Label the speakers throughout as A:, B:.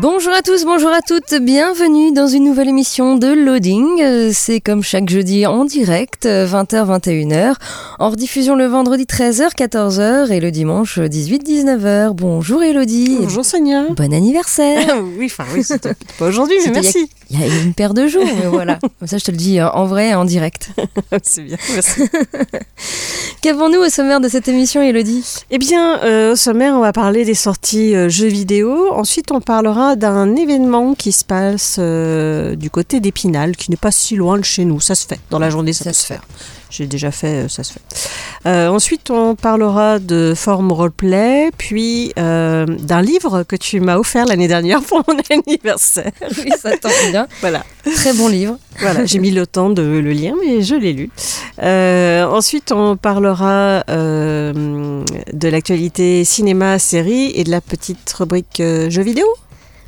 A: Bonjour à tous, bonjour à toutes, bienvenue dans une nouvelle émission de Loading. C'est comme chaque jeudi en direct, 20h-21h, en rediffusion le vendredi 13h, 14h et le dimanche 18-19h. Bonjour Elodie.
B: Bonjour Sonia.
A: Bon anniversaire.
B: oui, enfin oui, c'était pas aujourd'hui, mais merci.
A: Il y, a une paire de jours, mais voilà. Comme ça, je te le dis en vrai, en direct.
B: C'est bien, merci.
A: Qu'avons-nous au sommaire de cette émission, Elodie?
B: Eh bien, euh, au sommaire, on va parler des sorties euh, jeux vidéo. Ensuite, on parlera d'un événement qui se passe euh, du côté d'Épinal, qui n'est pas si loin de chez nous. Ça se fait. Dans la journée, ça, ça peut se faire. J'ai déjà fait, ça se fait. Euh, ensuite, on parlera de forme roleplay, puis euh, d'un livre que tu m'as offert l'année dernière pour mon anniversaire.
A: Oui, ça tombe bien.
B: voilà.
A: Très bon livre.
B: Voilà, j'ai mis le temps de le lire, mais je l'ai lu. Euh, ensuite, on parlera euh, de l'actualité cinéma, série et de la petite rubrique euh, jeux vidéo.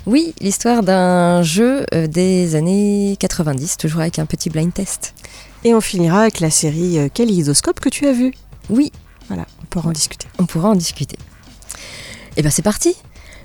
A: Oui, l'histoire d'un jeu euh, des années 90, toujours avec un petit blind test.
B: Et on finira avec la série euh, Kaléidoscope que tu as vue.
A: Oui.
B: Voilà, on pourra en discuter.
A: On pourra en discuter. Et bien c'est parti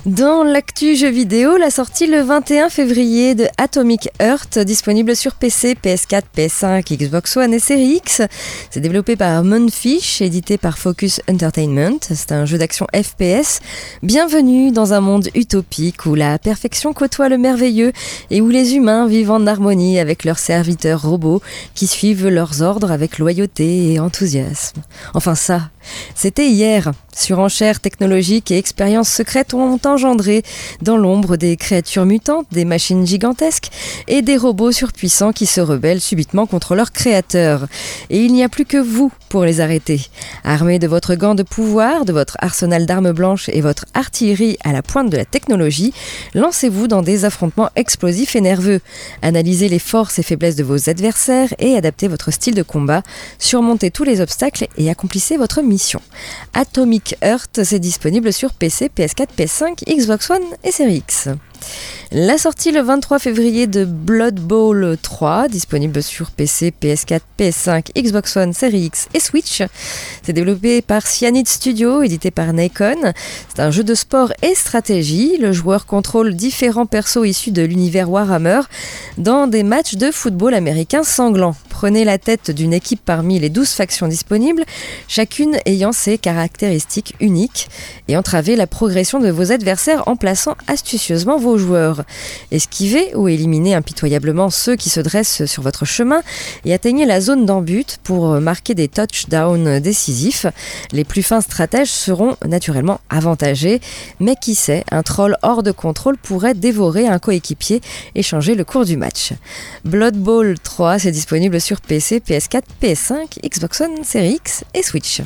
A: dans l'actu jeu vidéo, la sortie le 21 février de Atomic Heart, disponible sur PC, PS4, PS5, Xbox One et Series X. C'est développé par Moonfish, édité par Focus Entertainment. C'est un jeu d'action FPS. Bienvenue dans un monde utopique où la perfection côtoie le merveilleux et où les humains vivent en harmonie avec leurs serviteurs robots qui suivent leurs ordres avec loyauté et enthousiasme. Enfin ça, c'était hier. Surenchères technologiques et expériences secrètes ont engendré dans l'ombre des créatures mutantes, des machines gigantesques et des robots surpuissants qui se rebellent subitement contre leurs créateurs. Et il n'y a plus que vous pour les arrêter. Armés de votre gant de pouvoir, de votre arsenal d'armes blanches et votre artillerie à la pointe de la technologie, lancez-vous dans des affrontements explosifs et nerveux. Analysez les forces et faiblesses de vos adversaires et adaptez votre style de combat. Surmontez tous les obstacles et accomplissez votre mission. Atomic Heart, c'est disponible sur PC, PS4, PS5, Xbox One et Series X. La sortie le 23 février de Blood Bowl 3, disponible sur PC, PS4, PS5, Xbox One, Series X et Switch. C'est développé par Cyanide Studio, édité par Nikon. C'est un jeu de sport et stratégie. Le joueur contrôle différents persos issus de l'univers Warhammer dans des matchs de football américain sanglants. Prenez la tête d'une équipe parmi les 12 factions disponibles, chacune ayant ses caractéristiques uniques, et entravez la progression de vos adversaires en plaçant astucieusement vos joueurs. Esquivez ou éliminez impitoyablement ceux qui se dressent sur votre chemin et atteignez la zone d'embut pour marquer des touchdowns décisifs. Les plus fins stratèges seront naturellement avantagés, mais qui sait, un troll hors de contrôle pourrait dévorer un coéquipier et changer le cours du match. Blood Bowl 3, c'est disponible sur PC, PS4, PS5, Xbox One, Series X et Switch.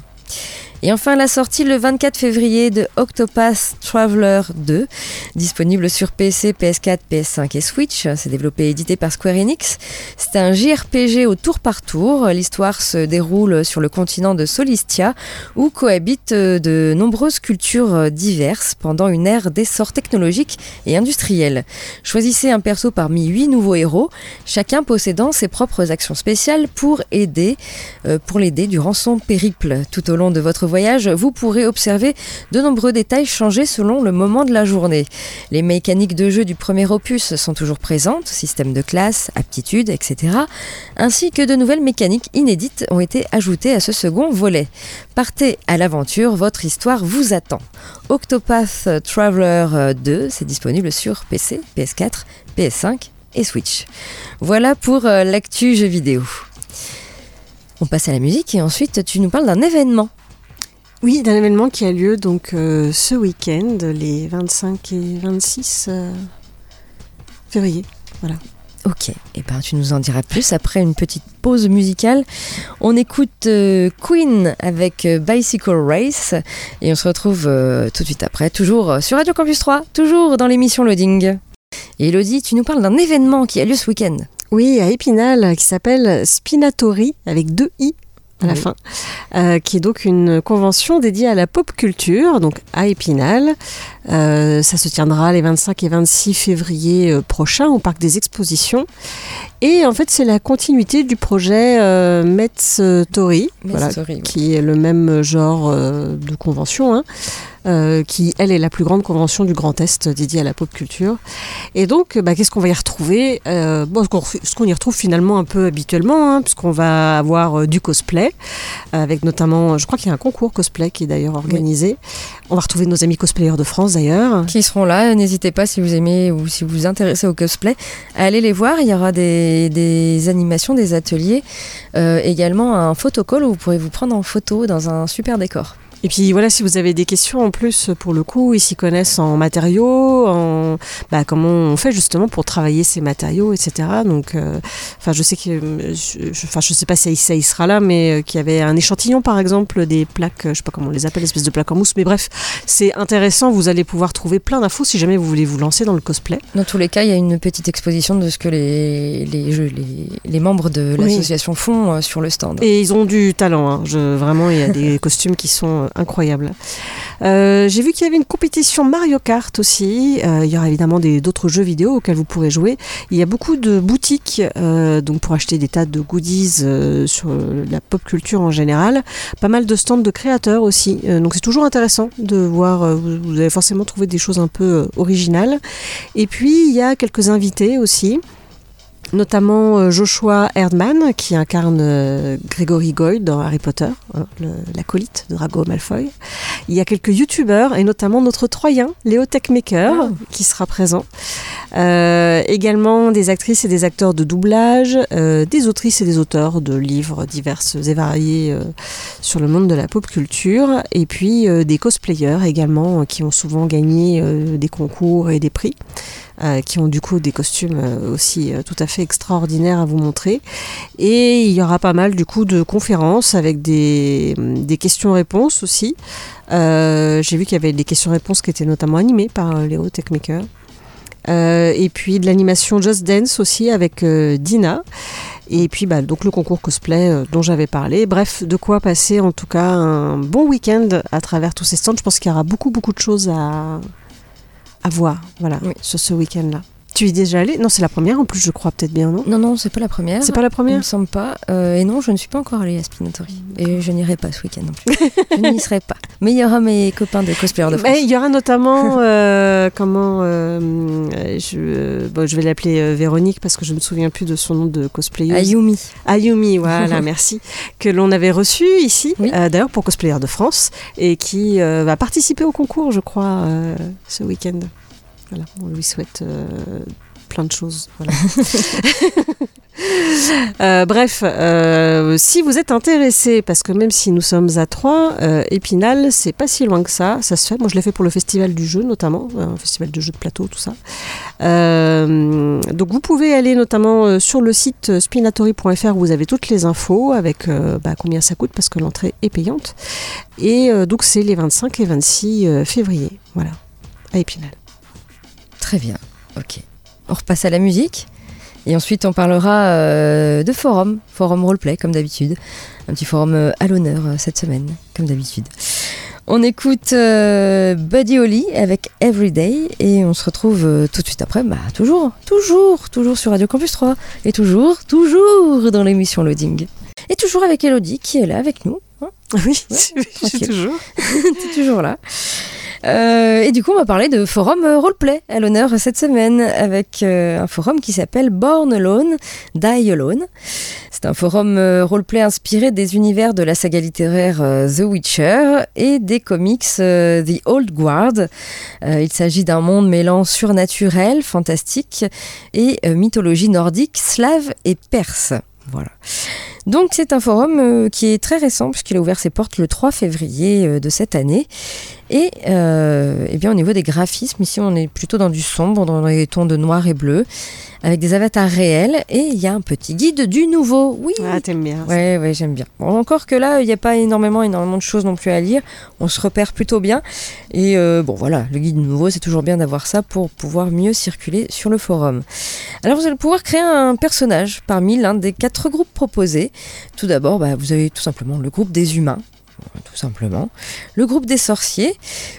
A: Et enfin la sortie le 24 février de Octopath Traveler 2, disponible sur PC, PS4, PS5 et Switch. C'est développé et édité par Square Enix. C'est un JRPG au tour par tour. L'histoire se déroule sur le continent de Solistia, où cohabitent de nombreuses cultures diverses pendant une ère d'essor technologique et industriel. Choisissez un perso parmi huit nouveaux héros, chacun possédant ses propres actions spéciales pour aider, euh, pour l'aider durant son périple. Tout au long de votre voyage, vous pourrez observer de nombreux détails changer selon le moment de la journée. Les mécaniques de jeu du premier opus sont toujours présentes, système de classe, aptitude, etc. Ainsi que de nouvelles mécaniques inédites ont été ajoutées à ce second volet. Partez à l'aventure, votre histoire vous attend. Octopath Traveler 2, c'est disponible sur PC, PS4, PS5 et Switch. Voilà pour euh, l'actu jeu vidéo. On passe à la musique et ensuite tu nous parles d'un événement.
B: Oui, d'un événement qui a lieu donc euh, ce week-end, les 25 et 26 euh, février. Voilà.
A: Ok, et eh ben tu nous en diras plus après une petite pause musicale. On écoute euh, Queen avec Bicycle Race et on se retrouve tout de suite après, toujours sur Radio Campus 3, toujours dans l'émission Loading. Et Elodie, tu nous parles d'un événement qui a lieu ce week-end.
B: Oui, à Épinal, qui s'appelle Spinatori, avec deux i à la fin, euh, qui est donc une convention dédiée à la pop culture, donc à Épinal. Euh, ça se tiendra les 25 et 26 février euh, prochains au Parc des Expositions. Et en fait, c'est la continuité du projet Metz Tori, voilà, qui est le même genre de convention. Hein. Euh, qui, elle, est la plus grande convention du Grand Est dédiée à la pop culture. Et donc, bah, qu'est-ce qu'on va y retrouver euh, bon, Ce qu'on y retrouve finalement un peu habituellement, hein, puisqu'on va avoir euh, du cosplay, avec notamment, je crois qu'il y a un concours cosplay qui est d'ailleurs organisé. On va retrouver nos amis cosplayers de France d'ailleurs.
A: Qui seront là. N'hésitez pas si vous aimez ou si vous vous intéressez au cosplay, à aller les voir. Il y aura des, des animations, des ateliers, également un photocall où vous pourrez vous prendre en photo dans un super décor.
B: Et puis voilà, si vous avez des questions en plus, pour le coup, ils s'y connaissent en matériaux, en bah, comment on fait justement pour travailler ces matériaux, etc. Donc, euh, enfin, je sais que, enfin, je, sais pas si ça y sera là, mais euh, qu'il y avait un échantillon, par exemple, des plaques, je sais pas comment on les appelle, espèces de plaques en mousse. Mais bref, c'est intéressant. Vous allez pouvoir trouver plein d'infos si jamais vous voulez vous lancer dans le cosplay.
A: Dans tous les cas, il y a une petite exposition de ce que les les, les, les membres de l'association font euh, sur le stand.
B: Et ils ont du talent. Hein. Je, vraiment, il y a des costumes qui sont incroyable. Euh, j'ai vu qu'il y avait une compétition Mario Kart aussi. Euh, il y aura évidemment d'autres jeux vidéo auxquels vous pourrez jouer. Il y a beaucoup de boutiques euh, donc pour acheter des tas de goodies sur la pop culture en général. Pas mal de stands de créateurs aussi. donc c'est toujours intéressant de voir. vous allez forcément trouver des choses un peu originales. Et puis il y a quelques invités aussi notamment euh, Joshua Erdman qui incarne euh, Gregory Goyle dans Harry Potter, hein, l'acolyte de Drago Malfoy. Il y a quelques youtubeurs et notamment notre Troyen, Léo Techmaker, ah. qui sera présent. Euh, également des actrices et des acteurs de doublage, des autrices et des auteurs de livres divers et variés sur le monde de la pop culture, et puis des cosplayers également qui ont souvent gagné des concours et des prix. Euh, qui ont du coup des costumes euh, aussi euh, tout à fait extraordinaires à vous montrer. Et il y aura pas mal du coup de conférences avec des, des questions-réponses aussi. J'ai vu qu'il y avait des questions-réponses qui étaient notamment animées par Léo Techmaker. et puis de l'animation Just Dance aussi avec Dina. Et puis bah, donc le concours cosplay dont j'avais parlé. Bref, de quoi passer en tout cas un bon week-end à travers tous ces stands. Je pense qu'il y aura beaucoup beaucoup de choses à, à voir, voilà, sur ce week-end-là. Tu y es déjà allé Non, c'est la première en plus, je crois, peut-être bien, non?
A: Non, non, c'est pas la première.
B: C'est pas la première?
A: Il me semble pas. Euh, et non, je ne suis pas encore allée à Spinatori. Et je n'irai pas ce week-end non plus. je n'y serai pas. Mais il y aura mes copains de cosplayers de France.
B: il y aura notamment, euh, comment, euh, je, bon, je vais l'appeler Véronique parce que je ne me souviens plus de son nom de cosplayer.
A: Ayumi.
B: Ayumi, voilà, merci. Que l'on avait reçu ici, d'ailleurs pour Cosplayer de France, et qui va participer au concours, je crois, ce week-end. Voilà, on lui souhaite euh, plein de choses. Euh, bref, euh, si vous êtes intéressé, parce que même si nous sommes à Troyes, Épinal, c'est pas si loin que ça. Ça se fait. Moi, je l'ai fait pour le festival du jeu, notamment, un festival de jeux de plateau, tout ça. donc, vous pouvez aller notamment sur le site spinatory.fr où vous avez toutes les infos avec bah, combien ça coûte, parce que l'entrée est payante. Et donc, c'est les 25 et 26 février. Voilà, à Épinal.
A: Très bien, ok. On repasse à la musique. Et ensuite, on parlera euh, de forum, forum roleplay, comme d'habitude. Un petit forum euh, à l'honneur euh, cette semaine, comme d'habitude. On écoute Buddy Holly avec Everyday et on se retrouve tout de suite après, bah, toujours, toujours, toujours sur Radio Campus 3 et toujours, toujours dans l'émission Loading. Et toujours avec Elodie qui est là avec nous.
B: Hein oui, je suis toujours.
A: toujours là. Euh, et du coup, on va parler de forum euh, roleplay à l'honneur cette semaine avec euh, un forum qui s'appelle Born Alone, Die Alone. C'est un forum roleplay inspiré des univers de la saga littéraire The Witcher et des comics The Old Guard. il s'agit d'un monde mêlant surnaturel, fantastique et mythologie nordique, slave et perse. Voilà. Donc c'est un forum qui est très récent puisqu'il a ouvert ses portes le 3 février de cette année Et euh, eh bien, au niveau des graphismes, ici, on est plutôt dans du sombre, dans les tons de noir et bleu, avec des avatars réels. Et il y a un petit guide du nouveau. Oui.
B: Ah, t'aimes bien. ça.
A: Ouais, ouais, j'aime bien. Bon, encore que là, il n'y a pas énormément, énormément de choses non plus à lire. On se repère plutôt bien. Et euh, bon, voilà, le guide nouveau, c'est toujours bien d'avoir ça pour pouvoir mieux circuler sur le forum. Alors, vous allez pouvoir créer un personnage parmi l'un des quatre groupes proposés. Tout d'abord, bah, vous avez tout simplement le groupe des humains tout simplement. Le groupe des sorciers.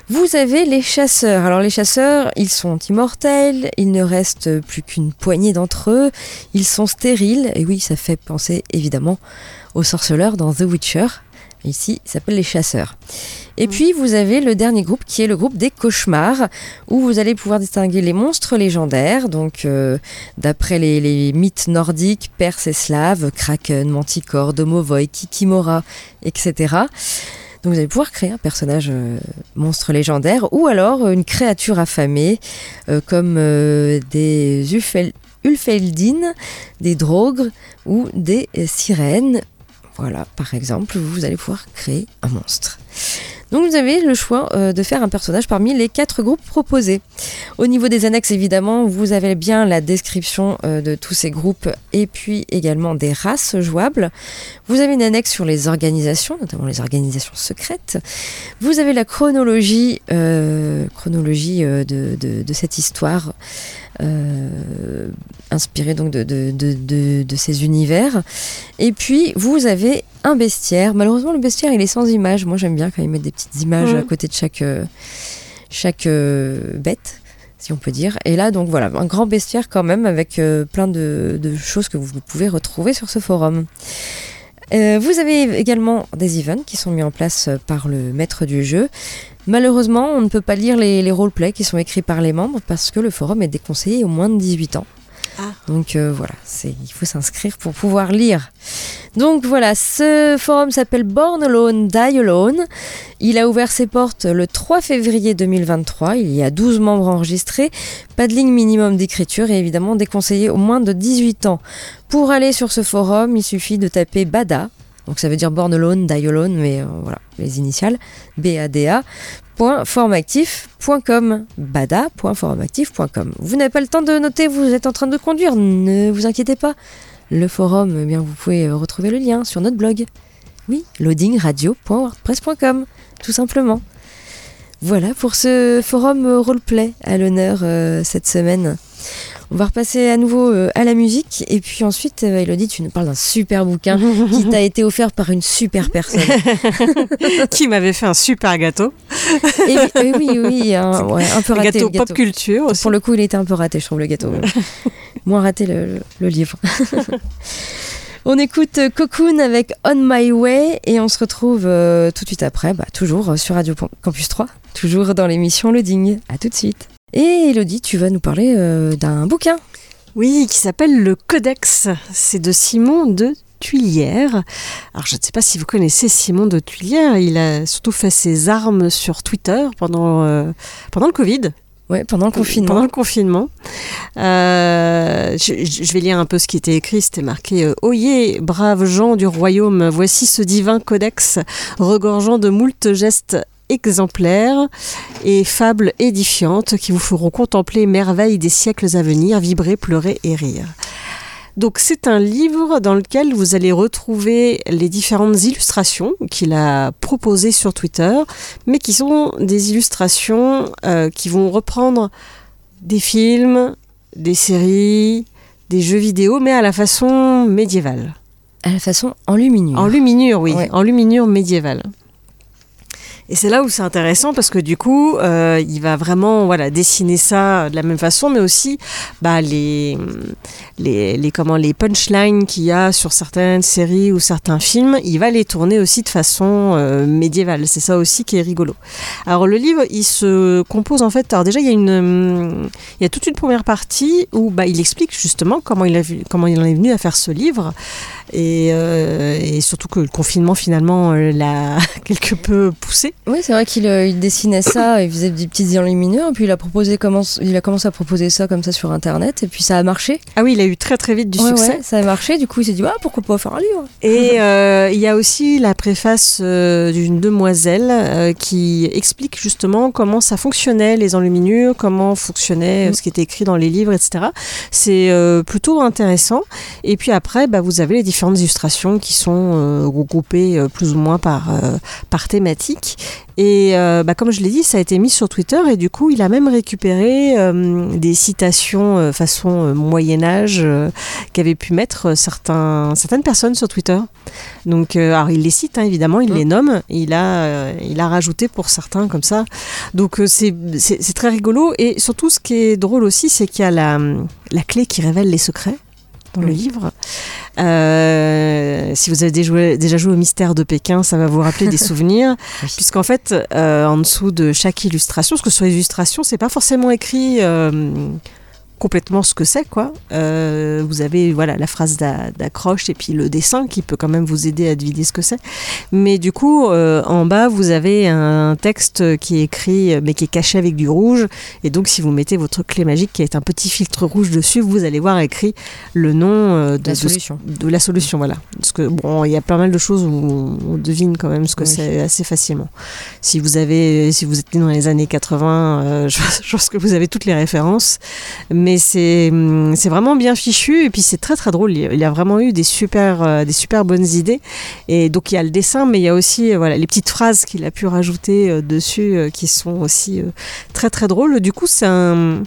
A: Vous avez les chasseurs. Alors les chasseurs, ils sont immortels, il ne reste plus qu'une poignée d'entre eux, ils sont stériles, et oui, ça fait penser évidemment aux sorceleurs dans The Witcher. Ici, ça s'appelle les chasseurs. Et puis, vous avez le dernier groupe qui est le groupe des cauchemars, où vous allez pouvoir distinguer les monstres légendaires, donc euh, d'après les, mythes nordiques, perses et slaves, Kraken, Manticore, Domovoy, Kikimora, etc. Donc vous allez pouvoir créer un personnage euh, monstre légendaire ou alors une créature affamée euh, comme euh, des Ulfel- Ulfeldines, des Drogres ou des euh, sirènes. Voilà, par exemple, vous allez pouvoir créer un monstre. Donc vous avez le choix euh, de faire un personnage parmi les quatre groupes proposés. Au niveau des annexes, évidemment, vous avez bien la description euh, de tous ces groupes et puis également des races jouables. Vous avez une annexe sur les organisations, notamment les organisations secrètes. Vous avez la chronologie, euh, chronologie de- de cette histoire euh, inspirée donc de, de, de- de- de ces univers. Et puis vous avez un bestiaire. Malheureusement, le bestiaire il est sans image. Moi j'aime bien quand ils mettent des petites images
B: Mhm.
A: à côté de chaque, euh, chaque euh, bête si on peut dire. Et là, donc voilà, un grand bestiaire quand même avec euh, plein de, de choses que vous pouvez retrouver sur ce forum. Euh, vous avez également des events qui sont mis en place par le maître du jeu. Malheureusement, on ne peut pas lire les, les roleplays qui sont écrits par les membres parce que le forum est déconseillé aux moins de 18 ans.
B: Ah.
A: Donc euh, voilà, il faut s'inscrire pour pouvoir lire. Donc voilà, ce forum s'appelle Born Alone, Die Alone. Il a ouvert ses portes le 3 février 2023. Il y a 12 membres enregistrés, pas de ligne minimum d'écriture et évidemment déconseillé aux moins de 18 ans. Pour aller sur ce forum, il suffit de taper BADA. Donc ça veut dire Born Alone, mais euh, voilà, les initiales. B-A-D-A. .formactif.com bada.formactif.com Vous n'avez pas le temps de noter, vous êtes en train de conduire, ne vous inquiétez pas. Le forum, eh bien, vous pouvez euh, retrouver le lien sur notre blog. Oui, loadingradio.wordpress.com, tout simplement. Voilà pour ce forum euh, roleplay à l'honneur euh, cette semaine. On va repasser à nouveau euh, à la musique et puis ensuite, euh, Elodie, tu nous parles d'un super bouquin qui t'a été offert par une super personne.
B: qui m'avait fait un super gâteau.
A: Et, et oui, oui, un, ouais, un peu
B: Un
A: raté.
B: gâteau
A: le
B: pop culture aussi.
A: Pour le coup, il était un peu raté, je trouve, le gâteau. Moins raté le, le- le livre. On écoute euh, Cocoon avec On My Way et on se retrouve euh, tout de suite après, bah, toujours sur Radio Campus 3, toujours dans l'émission Loading. À tout de suite. Et Elodie, tu vas nous parler euh, d'un bouquin.
B: Oui, qui s'appelle Le Codex. C'est de Simon de Tuilière. Alors, je ne sais pas si vous connaissez Simon de Tuilière. Il a surtout fait ses armes sur Twitter euh, pendant le Covid.
A: Ouais, pendant le confinement.
B: Pendant le confinement. Euh, je, je vais lire un peu ce qui était écrit. C'était marqué euh, Oyez, braves gens du royaume, voici ce divin codex, regorgeant de moult gestes exemplaires et fables édifiantes qui vous feront contempler merveilles des siècles à venir, vibrer, pleurer et rire. Donc c'est un livre dans lequel vous allez retrouver les différentes illustrations qu'il a proposées sur Twitter, mais qui sont des illustrations euh, qui vont reprendre des films, des séries, des jeux vidéo, mais à la façon médiévale.
A: À la façon enluminure.
B: En luminure, oui,
A: Ouais.
B: en luminure médiévale. Et c'est là où c'est intéressant parce que du coup, euh, il va vraiment voilà dessiner ça de la même façon, mais aussi bah, les, les, comment, les punchlines qu'il y a sur certaines séries ou certains films, il va les tourner aussi de façon euh, médiévale. C'est ça aussi qui est rigolo. Alors le livre, il se compose en fait. Alors déjà, il y a toute une première partie où bah, il explique justement comment il en est venu à faire ce livre et, euh, surtout que le confinement finalement l'a quelque peu poussé.
A: Oui, c'est vrai qu'il euh, il dessinait ça, il faisait des petites enluminures, et puis il a, proposé, il a commencé à proposer ça comme ça sur Internet, et puis ça a marché.
B: Ah oui, il a eu très très vite du
A: Ouais,
B: succès.
A: ouais, ça a marché, du coup il s'est dit, ah, pourquoi pas faire un livre?
B: Et euh, il y a aussi la préface euh, d'une demoiselle qui explique justement comment ça fonctionnait les enluminures, comment fonctionnait euh, ce qui était écrit dans les livres, etc. C'est plutôt intéressant. Et puis après, bah, vous avez les différentes illustrations qui sont regroupées plus ou moins par, par thématique. Et euh, bah, comme je l'ai dit, ça a été mis sur Twitter et du coup, il a même récupéré euh, des citations euh, façon euh, Moyen Âge qu'avaient pu mettre certains, certaines personnes sur Twitter. Donc, alors il les cite hein, évidemment, il les nomme, il a, il a rajouté pour certains comme ça. Donc c'est très rigolo et surtout ce qui est drôle aussi, c'est qu'il y a la, la clé qui révèle les secrets dans le livre. Euh, si vous avez déjà joué, déjà joué au mystère de Pékin, ça va vous rappeler des souvenirs, puisqu'en fait, euh, en dessous de chaque illustration, parce que sur les illustrations, c'est pas forcément écrit euh, complètement ce que c'est, quoi. Euh, vous avez voilà la phrase d'a- d'accroche et puis le dessin qui peut quand même vous aider à deviner ce que c'est. Mais du coup, euh, en bas, vous avez un texte qui est écrit, mais qui est caché avec du rouge. Et donc, si vous mettez votre clé magique qui est un petit filtre rouge dessus, vous allez voir écrit le nom euh, de
A: La solution.
B: de la solution, voilà. Parce que bon, il y a pas mal de choses où on devine quand même ce que
A: Oui.
B: c'est assez facilement. Si vous avez, si vous êtes né dans les années 80, euh, je, je pense que vous avez toutes les références. Mais c'est, hum, c'est vraiment bien fichu et puis c'est très très drôle. Il y a vraiment eu des super, euh, des super bonnes idées. Et donc il y a le dessin, mais il y a aussi euh, voilà les petites phrases qu'il a pu rajouter euh, dessus qui sont aussi très très drôles. Du coup, c'est un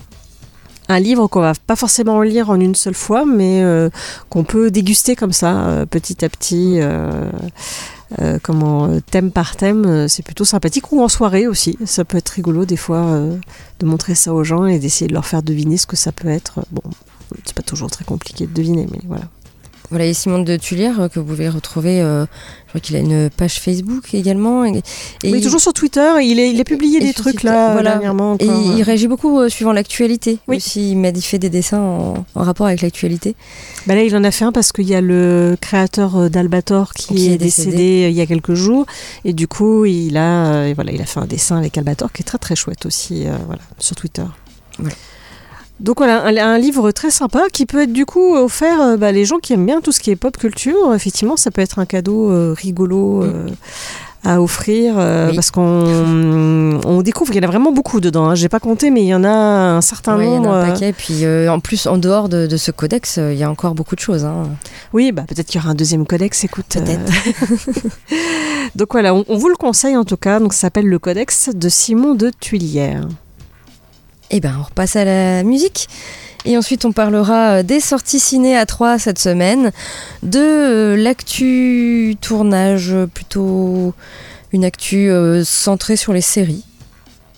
B: livre qu'on va pas forcément lire en une seule fois, mais qu'on peut déguster comme ça, petit à petit, euh, comment euh, thème par thème. euh, c'est plutôt sympathique ou en soirée aussi. Ça peut être rigolo des fois euh, de montrer ça aux gens et d'essayer de leur faire deviner ce que ça peut être. Bon, c'est pas toujours très compliqué de deviner, mais voilà.
A: Voilà, et Simon de Tulière, euh, que vous pouvez retrouver, euh, je crois qu'il a une page Facebook également. Et, et
B: mais
A: il-
B: toujours sur Twitter, il, est, il a publié
A: et
B: des trucs
A: Twitter,
B: là
A: voilà.
B: dernièrement.
A: Et il
B: euh.
A: réagit beaucoup euh, suivant l'actualité.
B: Oui.
A: Aussi, il m'a dit fait des dessins en, en rapport avec l'actualité.
B: Bah là, il en a fait un parce qu'il y a le créateur d'Albator qui,
A: Qui
B: est, décédé.
A: décédé.
B: il y a quelques jours. Et du coup, il a, euh, voilà, il a fait un dessin avec Albator qui est très très chouette aussi voilà, sur Twitter.
A: Voilà.
B: Donc voilà, un, un livre très sympa qui peut être du coup offert euh, bah, les gens qui aiment bien tout ce qui est pop culture. Effectivement, ça peut être un cadeau euh, rigolo. euh, à offrir euh,
A: Oui.
B: parce qu'on on découvre qu'il y en a vraiment beaucoup dedans. Hein. J'ai pas compté, mais il y en a un certain
A: Ouais, il y en
B: nombre.
A: a un paquet. Puis en plus, en dehors de, de ce codex, il y a encore beaucoup de choses. hein.
B: Oui, bah peut-être qu'il y aura un deuxième codex, écoute.
A: Peut-être.
B: Donc voilà, on, on vous le conseille en tout cas. Donc ça s'appelle le Codex de Simon de Tuilière.
A: Eh ben, on repasse à la musique. Et ensuite, on parlera euh, des sorties ciné à 3 cette semaine, de euh, l'actu tournage, plutôt une actu euh, centrée sur les séries,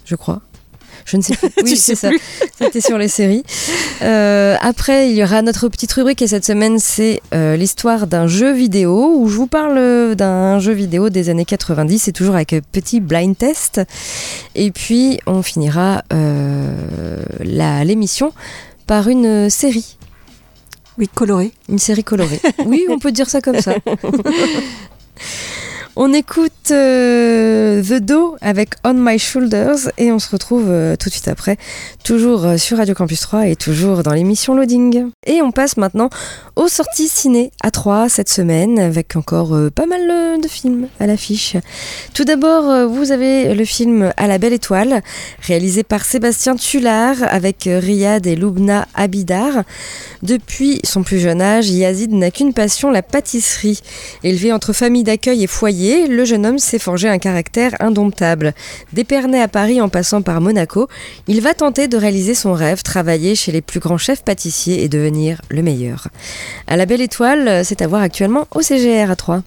A: je crois. Je ne sais plus. Oui, c'est ça. C'était sur les séries. Euh, après, il y aura notre petite rubrique et cette semaine, c'est euh, l'histoire d'un jeu vidéo où je vous parle euh, d'un jeu vidéo des années 90 et toujours avec un petit blind test. Et puis, on finira euh, l'émission par une série.
B: Oui, coloré.
A: Une série colorée. Oui, on peut dire ça comme ça. On écoute euh, The Do avec On My Shoulders et on se retrouve euh, tout de suite après, toujours euh, sur Radio Campus 3 et toujours dans l'émission Loading. Et on passe maintenant aux sorties ciné à 3 cette semaine avec encore pas mal de films à l'affiche. Tout d'abord, vous avez le film À la belle étoile, réalisé par Sébastien Tullard avec Riyad et Loubna Abidar. Depuis son plus jeune âge, Yazid n'a qu'une passion, la pâtisserie. Élevé entre famille d'accueil et foyer, le jeune homme s'est forgé un caractère indomptable. D'Épernay à Paris en passant par Monaco, il va tenter de réaliser son rêve, travailler chez les plus grands chefs pâtissiers et devenir le meilleur. À la belle étoile, c'est à voir actuellement au CGR à 3.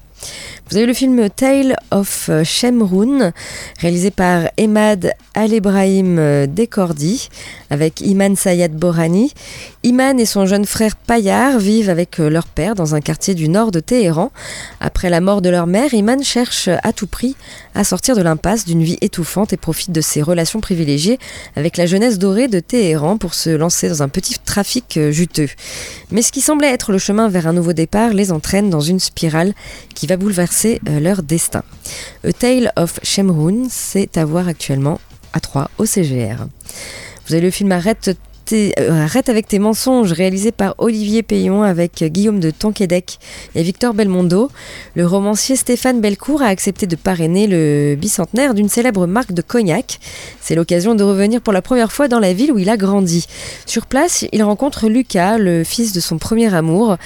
A: Vous avez le film Tale of Shemroun, réalisé par Emad Al-Ebrahim euh, Dekordi, avec Iman Sayad Borani. Iman et son jeune frère Payar vivent avec euh, leur père dans un quartier du nord de Téhéran. Après la mort de leur mère, Iman cherche à tout prix à sortir de l'impasse d'une vie étouffante et profite de ses relations privilégiées avec la jeunesse dorée de Téhéran pour se lancer dans un petit trafic euh, juteux. Mais ce qui semblait être le chemin vers un nouveau départ les entraîne dans une spirale qui va bouleverser euh, leur destin. A Tale of Shemrun, c'est à voir actuellement à 3 au CGR. Vous avez le film Arrête euh, Arrête avec tes mensonges, réalisé par Olivier Payon avec Guillaume de Tonquédec et Victor Belmondo. Le romancier Stéphane Belcourt a accepté de parrainer le bicentenaire d'une célèbre marque de cognac. C'est l'occasion de revenir pour la première fois dans la ville où il a grandi. Sur place, il rencontre Lucas, le fils de son premier amour.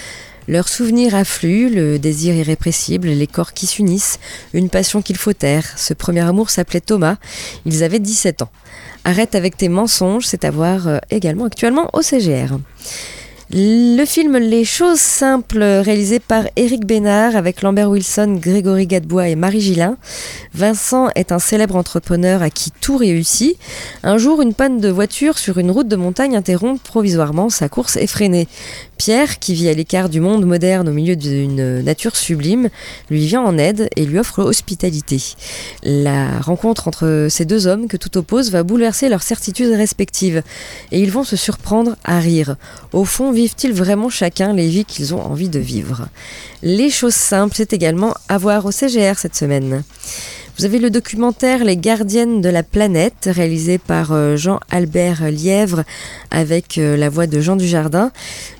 A: Leurs souvenirs affluent, le désir irrépressible, les corps qui s'unissent, une passion qu'il faut taire. Ce premier amour s'appelait Thomas, ils avaient 17 ans. Arrête avec tes mensonges, c'est à voir euh, également actuellement au CGR. Le film Les choses simples, réalisé par Eric Bénard avec Lambert Wilson, Grégory Gadebois et Marie Gillin. Vincent est un célèbre entrepreneur à qui tout réussit. Un jour, une panne de voiture sur une route de montagne interrompt provisoirement sa course effrénée. Pierre, qui vit à l'écart du monde moderne au milieu d'une nature sublime, lui vient en aide et lui offre hospitalité. La rencontre entre ces deux hommes que tout oppose va bouleverser leurs certitudes respectives et ils vont se surprendre à rire. Au fond, vivent-ils vraiment chacun les vies qu'ils ont envie de vivre? Les choses simples, c'est également à voir au CGR cette semaine. Vous avez le documentaire Les gardiennes de la planète, réalisé par euh, Jean-Albert Lièvre avec euh, la voix de Jean Dujardin.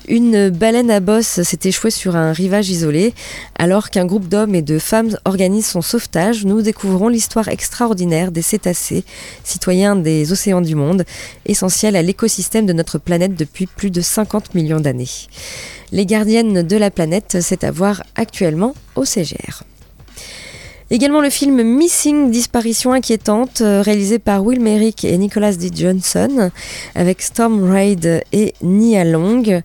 A: Une baleine à bosse s'est échouée sur un rivage isolé. Alors qu'un groupe d'hommes et de femmes organise son sauvetage, nous découvrons l'histoire extraordinaire des cétacés, citoyens des océans du monde, essentiels à l'écosystème de notre planète depuis plus de 50 millions d'années. Les gardiennes de la planète, c'est à voir actuellement au CGR. Également le film Missing, disparition inquiétante, euh, réalisé par Will Merrick et Nicholas D. Johnson, avec Storm Raid et Nia Long.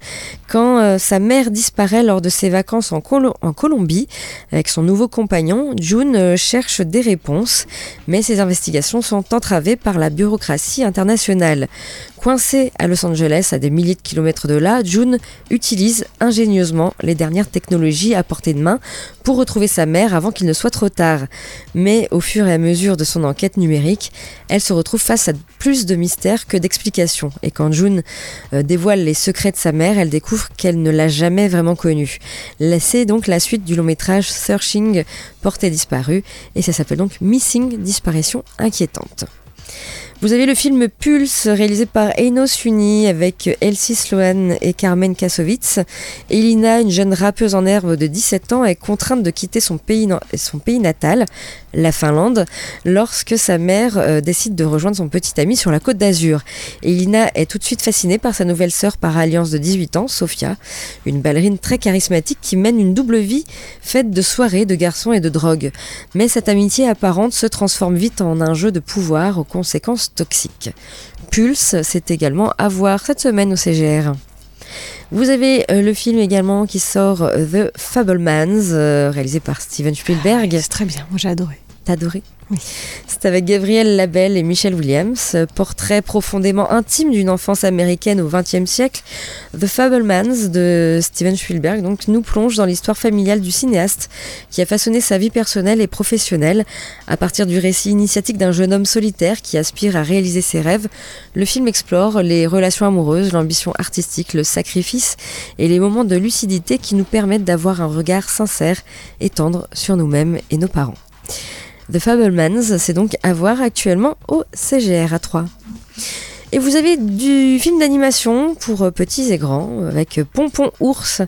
A: Quand euh, sa mère disparaît lors de ses vacances en, Colombie, avec son nouveau compagnon, June euh, cherche des réponses, mais ses investigations sont entravées par la bureaucratie internationale. Coincée à Los Angeles, à des milliers de kilomètres de là, June utilise ingénieusement les dernières technologies à portée de main pour retrouver sa mère avant qu'il ne soit trop tard. Mais au fur et à mesure de son enquête numérique, elle se retrouve face à plus de mystères que d'explications. Et quand June euh, dévoile les secrets de sa mère, elle découvre qu'elle ne l'a jamais vraiment connue. C'est donc la suite du long métrage Searching, portée disparue, et ça s'appelle donc Missing, disparition inquiétante. Vous avez le film Pulse réalisé par Eino Suni avec Elsie Sloan et Carmen Kassovitz. Elina, une jeune rappeuse en herbe de 17 ans, est contrainte de quitter son pays, natal, la Finlande, lorsque sa mère euh, décide de rejoindre son petit ami sur la côte d'Azur. Elina est tout de suite fascinée par sa nouvelle sœur par alliance de 18 ans, Sofia, une ballerine très charismatique qui mène une double vie faite de soirées, de garçons et de drogue. Mais cette amitié apparente se transforme vite en un jeu de pouvoir conséquences toxique. Pulse, c'est également à voir cette semaine au CGR. Vous avez euh, le film également qui sort euh, The Fablemans, euh, réalisé par Steven Spielberg.
B: C'est très bien, moi j'ai
A: adoré. C'est avec Gabriel Labelle et Michelle Williams, portrait profondément intime d'une enfance américaine au XXe siècle. The Fablemans de Steven Spielberg donc, nous plonge dans l'histoire familiale du cinéaste qui a façonné sa vie personnelle et professionnelle. À partir du récit initiatique d'un jeune homme solitaire qui aspire à réaliser ses rêves, le film explore les relations amoureuses, l'ambition artistique, le sacrifice et les moments de lucidité qui nous permettent d'avoir un regard sincère et tendre sur nous-mêmes et nos parents. The Fablemans, c'est donc à voir actuellement au CGR à 3. Et vous avez du film d'animation pour euh, petits et grands avec Pompon Ours,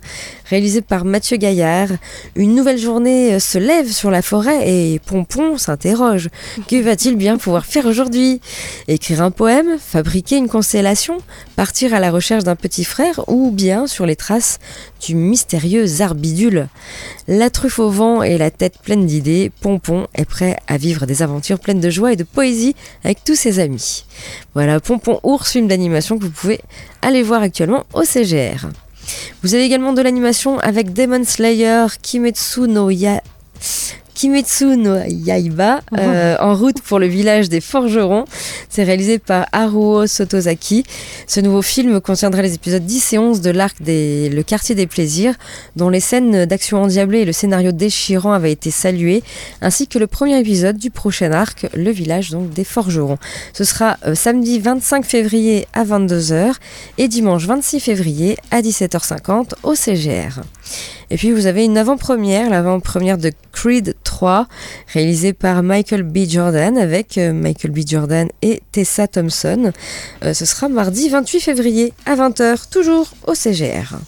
A: réalisé par Mathieu Gaillard. Une nouvelle journée euh, se lève sur la forêt et Pompon s'interroge. Que va-t-il bien pouvoir faire aujourd'hui? Écrire un poème? Fabriquer une constellation? Partir à la recherche d'un petit frère? Ou bien sur les traces du mystérieux Zarbidule La truffe au vent et la tête pleine d'idées, Pompon est prêt à vivre des aventures pleines de joie et de poésie avec tous ses amis. Voilà, Pompon Ours, film d'animation que vous pouvez aller voir actuellement au CGR. Vous avez également de l'animation avec Demon Slayer, Kimetsu no Ya Kimetsu no Yaiba, euh, en route pour le village des forgerons. C'est réalisé par Haruo Sotozaki. Ce nouveau film contiendra les épisodes 10 et 11 de l'arc des Le quartier des plaisirs, dont les scènes d'action endiablée et le scénario déchirant avaient été salués, ainsi que le premier épisode du prochain arc, le village donc des forgerons. Ce sera euh, samedi 25 février à 22h et dimanche 26 février à 17h50 au CGR. Et puis vous avez une avant-première, l'avant-première de Creed 3, réalisée par Michael B. Jordan avec euh, Michael B. Jordan et Tessa Thompson. Euh, ce sera mardi 28 février à 20h, toujours au CGR.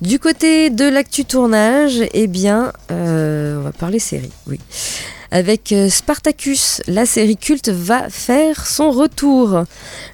A: Du côté de l'actu tournage, eh bien, euh, on va parler série, oui. Avec euh, Spartacus, la série culte va faire son retour.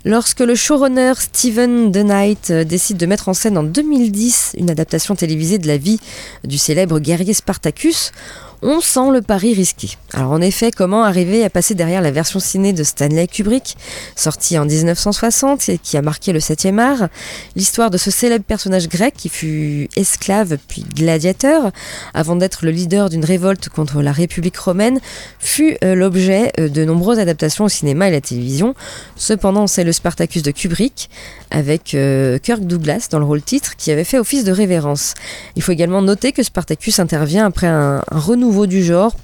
A: Lorsque le showrunner Steven The Knight euh, décide de mettre en scène en 2010 une adaptation télévisée de la vie du célèbre guerrier Spartacus, on sent le pari risqué. Alors en effet, comment arriver à passer derrière la version ciné de Stanley Kubrick, sortie en 1960 et qui a marqué le 7e art, l'histoire de ce célèbre personnage grec qui fut esclave puis gladiateur, avant d'être le leader d'une révolte contre la République romaine, fut euh, l'objet euh, de nombreuses adaptations au cinéma et à la télévision. Cependant, c'est le Spartacus de Kubrick, avec euh, Kirk Douglas dans le rôle titre, qui avait fait office de révérence. Il faut également noter que Spartacus intervient après un, un renouveau du genre,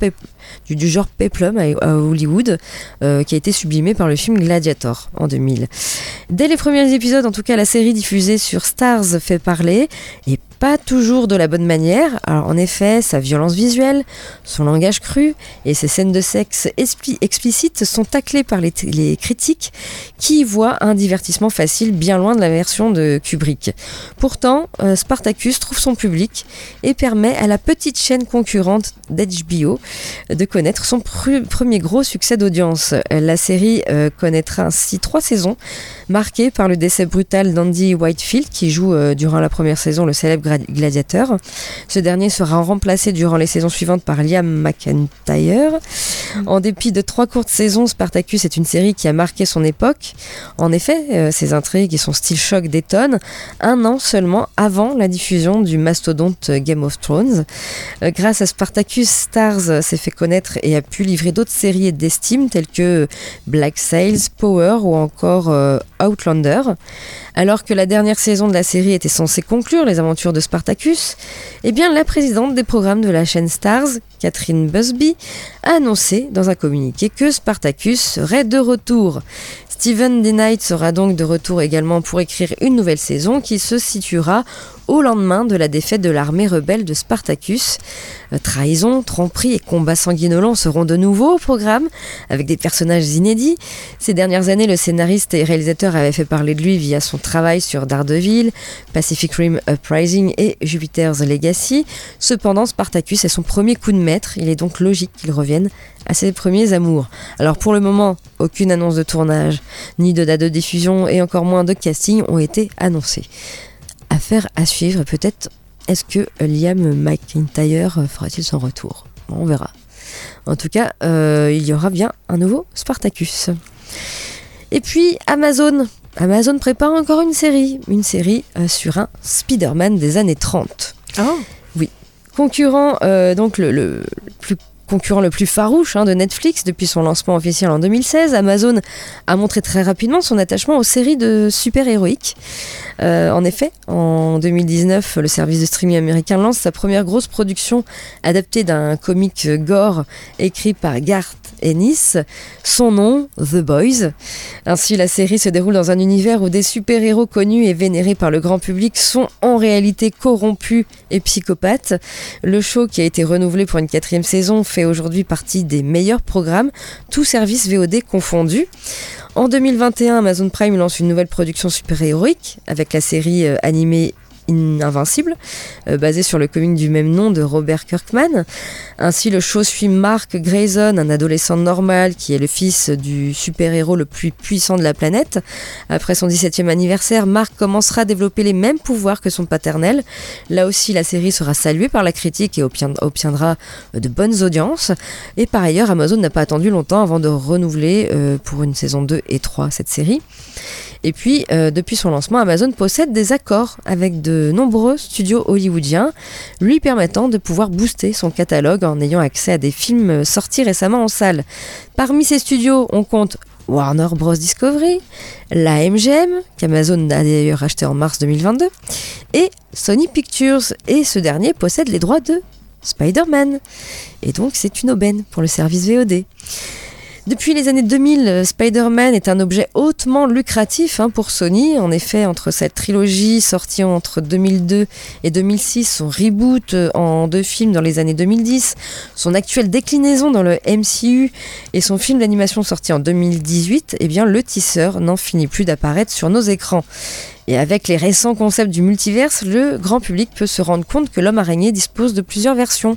A: du, genre Peplum à, à Hollywood, euh, qui a été sublimé par le film Gladiator en 2000. Dès les premiers épisodes, en tout cas, la série diffusée sur Stars fait parler, et pas toujours de la bonne manière. En effet, sa violence visuelle, son langage cru et ses scènes de sexe expli- explicites sont taclées par les, critiques qui y voient un divertissement facile bien loin de la version de Kubrick. Pourtant, euh, Spartacus trouve son public et permet à la petite chaîne concurrente d'HBO de connaître son pr- premier gros succès d'audience. La série euh, connaîtra ainsi trois saisons marquées par le décès brutal d'Andy Whitefield qui joue euh, durant la première saison le célèbre gladiateur. Ce dernier sera remplacé durant les saisons suivantes par Liam McIntyre. En dépit de trois courtes saisons, Spartacus est une série qui a marqué son époque. En effet, euh, ses intrigues et son style choc détonnent un an seulement avant la diffusion du mastodonte Game of Thrones. Euh, grâce à Spartacus, Stars s'est fait connaître et a pu livrer d'autres séries d'estime telles que Black Sails, Power ou encore euh, Outlander. Alors que la dernière saison de la série était censée conclure les aventures de Spartacus, eh la présidente des programmes de la chaîne Stars, Catherine Busby, a annoncé dans un communiqué que Spartacus serait de retour. Steven D. Knight sera donc de retour également pour écrire une nouvelle saison qui se situera au lendemain de la défaite de l'armée rebelle de Spartacus. Euh, Trahison, tromperie et combats sanguinolents seront de nouveau au programme, avec des personnages inédits. Ces dernières années, le scénariste et réalisateur avait fait parler de lui via son travail sur Daredevil, Pacific Rim Uprising et Jupiter's Legacy. Cependant, Spartacus est son premier coup de maître, il est donc logique qu'il revienne à ses premiers amours. Alors pour le moment, aucune annonce de tournage, ni de date de diffusion et encore moins de casting ont été annoncés. Affaire à suivre, peut-être est-ce que Liam McIntyre fera-t-il son retour? On verra. En tout cas, euh, il y aura bien un nouveau Spartacus. Et puis Amazon. Amazon prépare encore une série, une série euh, sur un Spider-Man des années 30.
B: Oh.
A: Oui. Concurrent, euh, donc le, le plus concurrent le plus farouche hein, de Netflix depuis son lancement officiel en 2016, Amazon a montré très rapidement son attachement aux séries de super-héroïques. Euh, en effet, en 2019, le service de streaming américain lance sa première grosse production adaptée d'un comic gore écrit par Garth Ennis, son nom The Boys. Ainsi, la série se déroule dans un univers où des super-héros connus et vénérés par le grand public sont en réalité corrompus et psychopathes. Le show, qui a été renouvelé pour une quatrième saison, fait aujourd'hui partie des meilleurs programmes, tous services VOD confondus. En 2021, Amazon Prime lance une nouvelle production super-héroïque avec la série euh, animée Invincible, euh, basée sur le comic du même nom de Robert Kirkman. Ainsi, le show suit Mark Grayson, un adolescent normal qui est le fils du super-héros le plus puissant de la planète. Après son 17e anniversaire, Mark commencera à développer les mêmes pouvoirs que son paternel. Là aussi, la série sera saluée par la critique et obtiendra de bonnes audiences. Et par ailleurs, Amazon n'a pas attendu longtemps avant de renouveler euh, pour une saison 2 et 3 cette série. Et puis, euh, depuis son lancement, Amazon possède des accords avec de nombreux studios hollywoodiens, lui permettant de pouvoir booster son catalogue en ayant accès à des films sortis récemment en salle. Parmi ces studios, on compte Warner Bros. Discovery, la MGM, qu'Amazon a d'ailleurs acheté en mars 2022, et Sony Pictures. Et ce dernier possède les droits de Spider-Man. Et donc c'est une aubaine pour le service VOD. Depuis les années 2000, euh, Spider-Man est un objet hautement lucratif hein, pour Sony. En effet, entre cette trilogie sortie entre 2002 et 2006, son reboot euh, en deux films dans les années 2010, son actuelle déclinaison dans le MCU et son film d'animation sorti en 2018, eh bien le tisseur n'en finit plus d'apparaître sur nos écrans. Et avec les récents concepts du multiverse, le grand public peut se rendre compte que l'homme araignée dispose de plusieurs versions.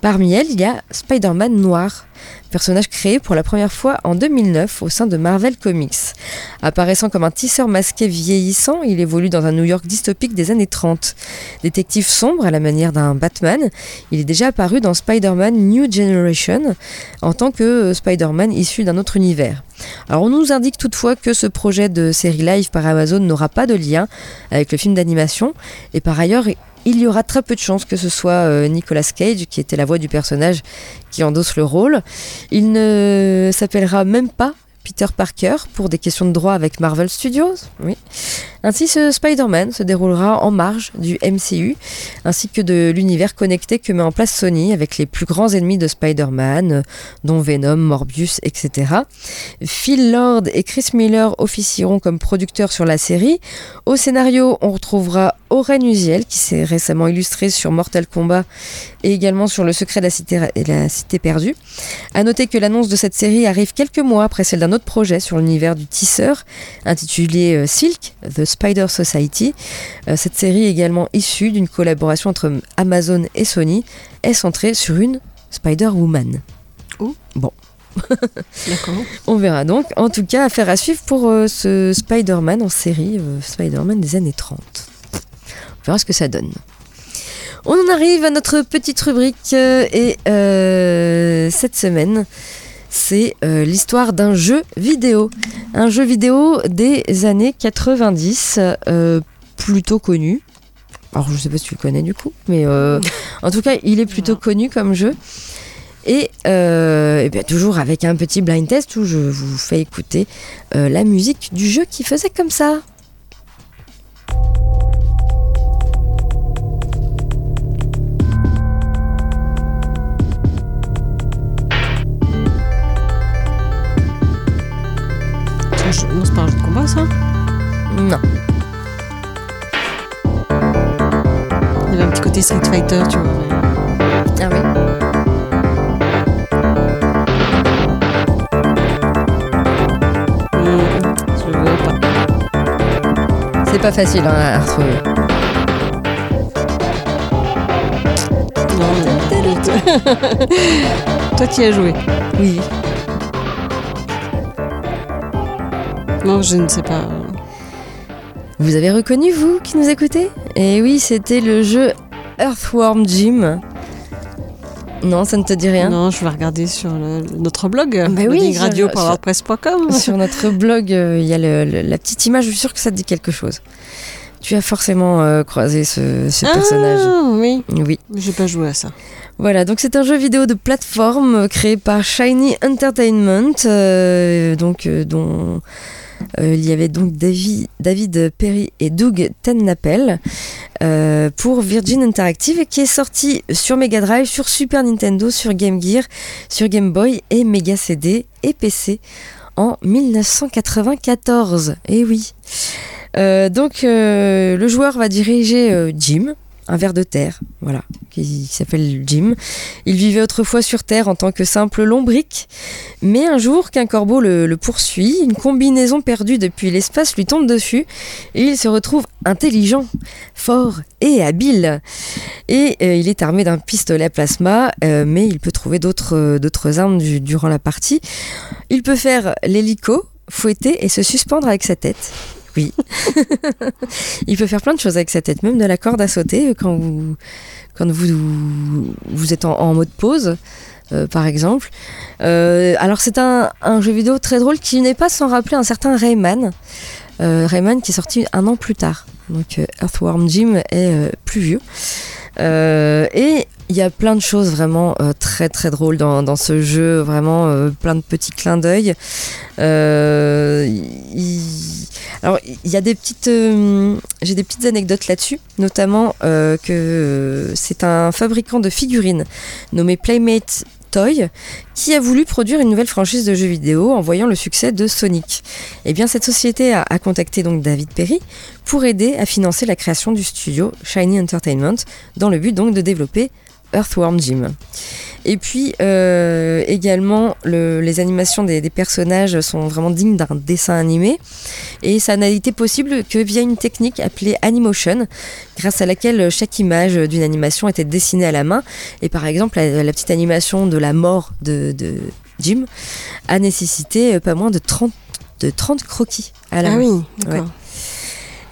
A: Parmi elles, il y a Spider-Man noir, personnage créé pour la première fois en 2009 au sein de Marvel Comics. Apparaissant comme un tisseur masqué vieillissant, il évolue dans un New York dystopique des années 30. Détective sombre à la manière d'un Batman, il est déjà apparu dans Spider-Man New Generation en tant que Spider-Man issu d'un autre univers. Alors on nous indique toutefois que ce projet de série live par Amazon n'aura pas de lien avec le film d'animation et par ailleurs il y aura très peu de chances que ce soit euh, Nicolas Cage qui était la voix du personnage qui endosse le rôle. Il ne s'appellera même pas Peter Parker pour des questions de droit avec Marvel Studios. Oui. Ainsi, ce Spider-Man se déroulera en marge du MCU, ainsi que de l'univers connecté que met en place Sony avec les plus grands ennemis de Spider-Man, dont Venom, Morbius, etc. Phil Lord et Chris Miller officieront comme producteurs sur la série. Au scénario, on retrouvera Oren Uziel, qui s'est récemment illustré sur Mortal Kombat et également sur Le secret de la cité, perdue. À noter que l'annonce de cette série arrive quelques mois après celle d'un autre projet sur l'univers du tisseur, intitulé euh, The Spider Society. Euh, cette série, également issue d'une collaboration entre Amazon et Sony, est centrée sur une Spider-Woman.
B: Oh.
A: Bon.
B: D'accord.
A: On verra donc. En tout cas, affaire à suivre pour euh, ce Spider-Man en série, euh, Spider-Man des années 30. On verra ce que ça donne. On en arrive à notre petite rubrique euh, et cette semaine, c'est euh, l'histoire d'un jeu vidéo. Un jeu vidéo des années 90, euh, plutôt connu. Alors je sais pas si tu le connais du coup, mais euh, en tout cas il est plutôt connu comme jeu. Et, et bien toujours avec un petit blind test où je vous fais écouter la musique du jeu qui faisait comme ça.
B: Un jeu- Non, c'est pas un jeu de combat, ça
A: Non.
B: Il y avait un petit côté Street Fighter, tu vois.
A: Ah oui.
B: Je vois pas.
A: C'est pas facile hein, à retrouver.
B: Non, Toi, qui as joué
A: Oui.
B: Non, je ne sais pas.
A: Vous avez reconnu, vous, qui nous écoutez? Et oui, c'était le jeu Earthworm Jim. Non, ça ne te dit rien?
B: Non, je vais regarder sur le- notre blog,
A: Bah oui,
B: radio
A: sur- notre blog, euh, il y a le- le- la petite image, je suis sûre que ça te dit quelque chose. Tu as forcément euh, croisé ce, ce personnage.
B: Ah, oui,
A: Oui.
B: j'ai pas joué à ça.
A: Voilà, donc c'est un jeu vidéo de plateforme euh, créé par Shiny Entertainment, euh, donc dont euh, il y avait donc David, Perry et Doug Tennapel euh, pour Virgin Interactive qui est sorti sur Mega Drive, sur Super Nintendo, sur Game Gear, sur Game Boy et Mega CD et PC en 1994. Et oui. Euh, donc le joueur va diriger Jim, un ver de terre, voilà, qui, s'appelle Jim. Il vivait autrefois sur Terre en tant que simple lombric, mais un jour qu'un corbeau le, poursuit, une combinaison perdue depuis l'espace lui tombe dessus et il se retrouve intelligent, fort et habile. Et euh, il est armé d'un pistolet plasma, euh, mais il peut trouver d'autres euh, armes du- durant la partie. Il peut faire l'hélico, fouetter et se suspendre avec sa tête. Oui. il peut faire plein de choses avec sa tête, même de la corde à sauter euh, quand vous, quand vous, vous êtes en, en mode pause. euh, par exemple. Euh, alors c'est un, un jeu vidéo très drôle qui n'est pas sans rappeler un certain Rayman. Euh, Rayman qui est sorti un an plus tard. Donc Earthworm Jim est plus vieux. Et il y a plein de choses vraiment euh, très très drôles dans, dans ce jeu, vraiment euh, plein de petits clins d'œil. Euh, alors il y a des petites, j'ai des petites anecdotes là-dessus, notamment que c'est un fabricant de figurines nommé Playmate Toy qui a voulu produire une nouvelle franchise de jeux vidéo en voyant le succès de Sonic. Et bien cette société a, a contacté donc David Perry pour aider à financer la création du studio Shiny Entertainment dans le but donc de développer Earthworm Jim. Et puis euh, également le- les animations des, des personnages sont vraiment dignes d'un dessin animé et ça n'a été possible que via une technique appelée Animotion grâce à laquelle chaque image d'une animation était dessinée à la main et par exemple la, la petite animation de la mort de, de Jim a nécessité pas moins de 30, de 30 croquis à la
B: Ah
A: main.
B: oui, d'accord.
A: Ouais.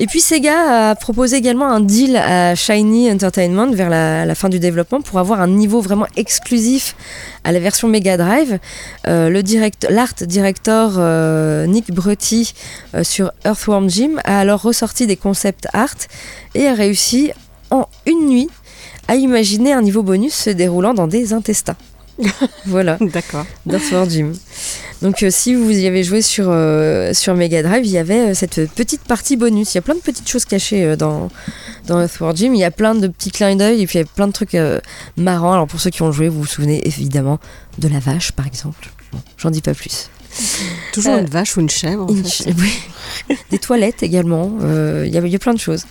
A: Et puis Sega a proposé également un deal à Shiny Entertainment vers la, fin du développement pour avoir un niveau vraiment exclusif à la version Mega Drive. Euh, l'art director euh, Nick Brutty euh, sur Earthworm Jim a alors ressorti des concepts art et a réussi en une nuit à imaginer un niveau bonus se déroulant dans des intestins. voilà.
B: D'accord.
A: d'Earthworm Jim. Donc euh, si vous y avez joué sur, euh, sur Mega Drive, il y avait euh, cette petite partie bonus. Il y a plein de petites choses cachées dans, dans Earthworm Jim. Il y a plein de petits clins d'œil et puis il y a plein de trucs marrants. Alors pour ceux qui ont joué, vous vous souvenez évidemment de la vache par exemple. Bon, J'en dis pas plus.
B: Toujours une vache ou une chèvre. en
A: Une
B: fait.
A: oui. Des toilettes également. Il y avait il y a plein de choses.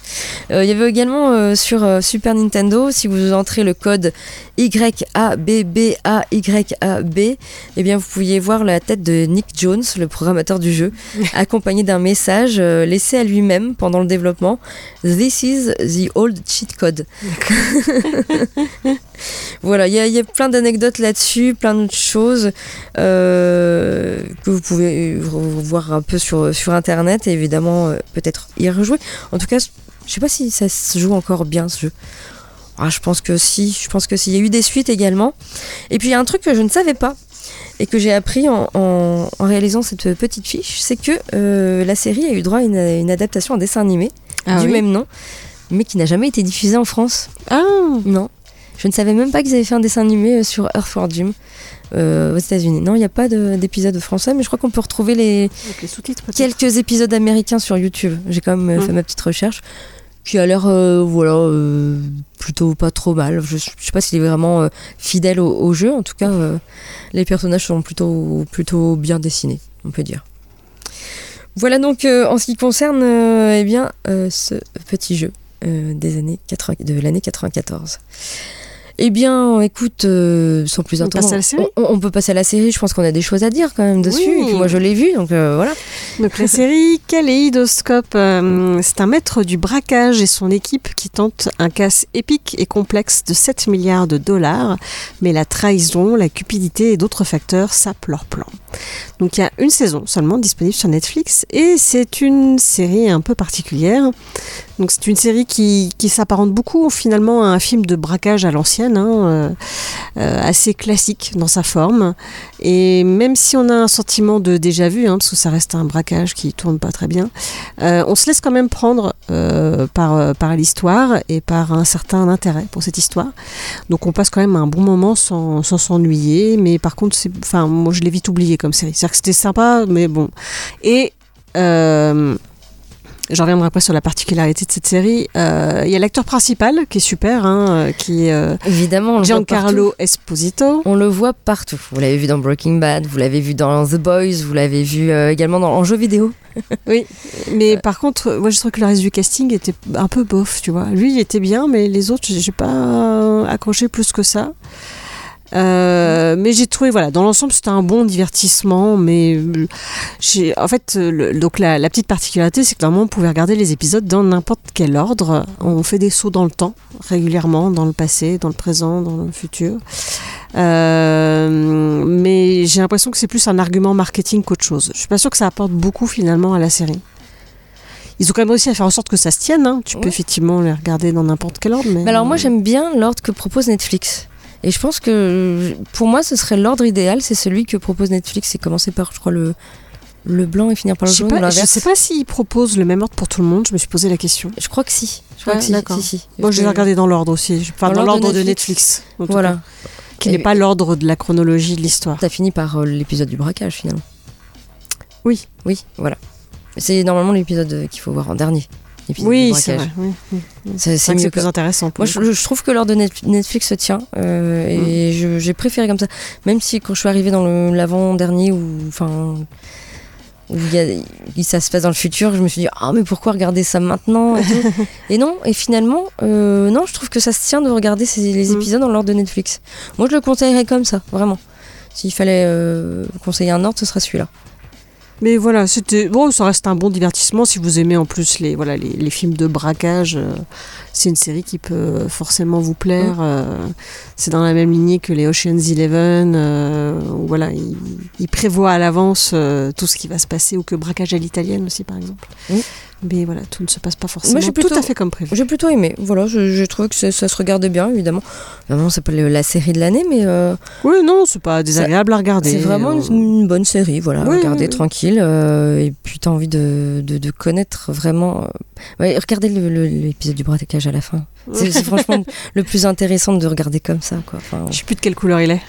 A: Il y avait également sur Super Nintendo, si vous entrez le code YABBAYAB, eh bien vous pouviez voir la tête de Nick Jones, le programmateur du jeu, accompagné d'un message euh, laissé à lui-même pendant le développement. This is the old cheat code. Voilà, il y, a- il y a plein d'anecdotes là-dessus, plein de choses euh, que vous pouvez voir un peu sur, sur Internet et évidemment euh, peut-être y rejouer. En tout cas, je sais pas si ça se joue encore bien ce jeu. Ah, je pense que si, je pense que s'il y a eu des suites également. Et puis il y a un truc que je ne savais pas et que j'ai appris en, en- en réalisant cette petite fiche, c'est que euh, la série a eu droit à une, une adaptation en dessin animé
B: Ah
A: du
B: oui
A: même nom, mais qui n'a jamais été diffusée en France.
B: Ah,
A: Non. Je ne savais même pas qu'ils avaient fait un dessin animé euh, sur Earthworm Jim euh, aux États-Unis. Non, il n'y a pas de- d'épisode français, mais je crois qu'on peut retrouver les
B: sous-titres
A: quelques épisodes américains sur YouTube. J'ai quand même euh,
B: Mm.
A: fait ma petite recherche, qui a l'air, euh, voilà, euh, plutôt pas trop mal. Je, je sais pas s'il est vraiment euh, fidèle au, jeu. En tout cas, les personnages sont plutôt, plutôt bien dessinés, on peut dire. Voilà donc en ce qui concerne eh bien, ce petit jeu des années 80 de l'année 94. Eh bien, écoute, euh, sans plus attendre, on, on peut passer à la série. Je pense qu'on a des choses à dire quand même dessus.
B: Oui.
A: Et puis moi, je l'ai vu, donc euh, voilà.
B: Donc la série Kaléidoscope, euh, c'est un maître du braquage et son équipe qui tente un casse épique et complexe de 7 milliards de dollars, mais la trahison, la cupidité et d'autres facteurs sapent leur plan. Donc il y a une saison seulement disponible sur Netflix et c'est une série un peu particulière. Donc c'est une série qui, qui s'apparente beaucoup finalement à un film de braquage à l'ancienne, hein, euh, euh, assez classique dans sa forme. Et même si on a un sentiment de déjà vu, hein, parce que ça reste un braquage qui tourne pas très bien, euh, on se laisse quand même prendre par, par l'histoire et par un certain intérêt pour cette histoire. Donc on passe quand même un bon moment sans s'ennuyer, mais par contre, moi je l'ai vite oublié comme série. C'est-à-dire que c'était sympa, mais bon. Et J'en reviendrai après sur la particularité de cette série. Euh, Il y a l'acteur principal qui est super, hein, euh, qui est euh,
A: Évidemment,
B: Giancarlo. Esposito.
A: On le voit partout. Vous l'avez vu dans Breaking Bad, vous l'avez vu dans The Boys, vous l'avez vu euh, également dans, en jeu vidéo.
B: Oui, mais par contre, moi je trouve que le reste du casting était un peu bof, tu vois. Lui, il était bien, mais les autres, j'ai pas accroché plus que ça. Euh, mais j'ai trouvé, voilà, dans l'ensemble, c'était un bon divertissement, mais euh, j'ai, en fait, le- donc la, la petite particularité, c'est que normalement, on pouvait regarder les épisodes dans n'importe quel ordre. On fait des sauts dans le temps, régulièrement, dans le passé, dans le présent, dans le futur. Euh, mais j'ai l'impression que c'est plus un argument marketing qu'autre chose. Je suis pas sûre que ça apporte beaucoup finalement à la série. Ils ont quand même réussi à faire en sorte que ça se tienne. hein. Tu peux effectivement les regarder dans n'importe quel ordre. Mais
A: Mais alors moi j'aime bien l'ordre que propose Netflix. Et je pense que pour moi, ce serait l'ordre idéal, c'est celui que propose Netflix. C'est commencer par, je crois, le, le blanc et finir par le jaune.
B: pas, je sais pas s'ils proposent le même ordre pour tout le monde. Je me suis posé la question.
A: Je crois que si. Je crois
B: Ouais,
A: que si,
B: d'accord.
A: si, si.
B: Moi, je
A: que-
B: regardé dans l'ordre aussi. Enfin,
A: Dans
B: dans
A: l'ordre de
B: de
A: Netflix. Voilà.
B: cas. Qui n'est pas l'ordre de la chronologie de l'histoire.
A: T'as fini par euh, l'épisode du braquage finalement.
B: Oui.
A: Oui, voilà. C'est normalement l'épisode euh, qu'il faut voir en dernier.
B: Oui, c'est vrai. oui, oui, oui.
A: C'est-
B: que plus intéressant. pour
A: Moi, je, trouve que l'ordre de Net- Netflix se tient. euh,
B: Mm.
A: et je- j'ai préféré comme ça. Même si quand je suis arrivée dans le- l'avant-dernier, où, enfin, où il y a- il- ça se passe dans le futur, je me suis dit, ah, mais pourquoi regarder ça maintenant et, tout. Et non, et finalement, euh, non, je trouve que ça se tient de regarder ces, les
B: Mm.
A: épisodes dans l'ordre de Netflix. Moi, je le conseillerais comme ça, vraiment. S'il fallait euh, conseiller un ordre, ce serait celui-là.
B: Mais voilà, c'était bon, ça reste un bon divertissement si vous aimez en plus les voilà les, les films de braquage. euh, c'est une série qui peut forcément vous plaire.
A: Mm.
B: euh, c'est dans la même lignée que les Ocean's Eleven. euh, voilà, ils il prévoient à l'avance euh, tout ce qui va se passer ou que braquage à l'italienne aussi par exemple.
A: Oui.
B: Mais voilà, tout ne se passe pas forcément tout à fait comme prévu.
A: J'ai plutôt aimé. Voilà, je- j'ai trouvé que ça, ça se regardait bien, évidemment. Évidemment, c'est pas la série de l'année, mais euh,
B: Oui, non, c'est pas désagréable à regarder.
A: c'est vraiment
B: euh,
A: une, une bonne série. Voilà,
B: Oui,
A: regarder
B: oui,
A: tranquille. euh, et puis, t'as envie de, de, de connaître vraiment. ouais, regardez l'épisode du braquage à la fin. C'est c'est franchement le plus intéressant de regarder comme ça. Quoi. Enfin,
B: Je sais plus de quelle couleur il est.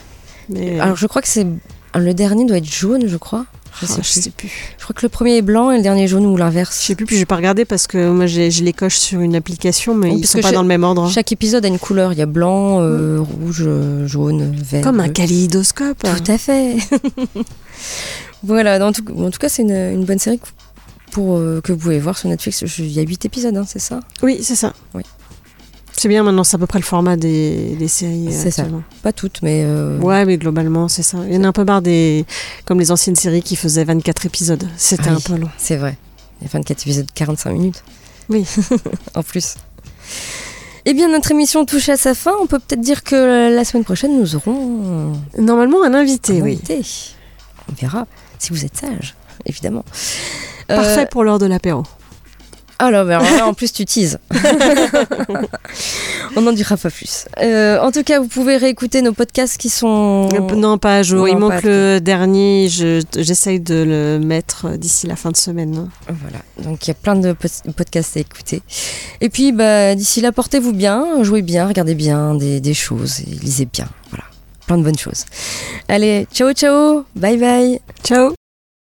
B: Mais
A: alors, je crois que c'est. Le dernier doit être jaune, je crois. Je
B: ah,
A: sais,
B: je
A: plus.
B: sais plus.
A: Je crois que le premier est blanc et le dernier jaune ou
B: Je
A: l'inverse.
B: sais plus, puis j'ai pas regardé parce que moi j'ai- je les coche sur une application, mais
A: Oui,
B: ils
A: parce
B: sont
A: que
B: pas dans le même ordre.
A: Chaque épisode a une couleur. Il y a blanc, euh, rouge, euh, jaune, vert.
B: Comme un kaléidoscope.
A: Tout à fait. voilà, en tout, en tout cas, c'est une, une bonne série pour, euh, que vous pouvez voir sur Netflix. Je- Il y a 8 épisodes, hein, c'est ça?
B: Oui, c'est ça.
A: Oui.
B: C'est bien maintenant, c'est à peu près le format des, des séries. euh,
A: C'est ça. Pas toutes, mais. euh,
B: Ouais, mais globalement, c'est ça. Il y en a un peu marre des. Comme les anciennes séries qui faisaient 24 épisodes. C'était
A: Ah
B: un peu long.
A: C'est vrai. Il y a 24 épisodes, 45 minutes.
B: Oui.
A: en plus. Eh bien, notre émission touche à sa fin. On peut peut-être dire que la semaine prochaine, nous aurons
B: Normalement, un invité,
A: un
B: oui.
A: invité. On verra si vous êtes sage, évidemment.
B: Parfait
A: Euh,
B: pour l'heure de l'apéro.
A: Alors, ben, alors là, en plus, tu teases. On n'en dira pas plus. Euh, en tout cas, vous pouvez réécouter nos podcasts qui sont.
B: Euh, Non, pas à jour.
A: Non,
B: Il manque le dernier. Je- J'essaye de le mettre d'ici la fin de semaine.
A: Voilà, donc il y a plein de pod- podcasts à écouter. Et puis, bah, d'ici là, portez-vous bien, jouez bien, regardez bien des, des choses et lisez bien. Voilà, plein de bonnes choses. Allez, ciao, ciao, bye bye.
B: Ciao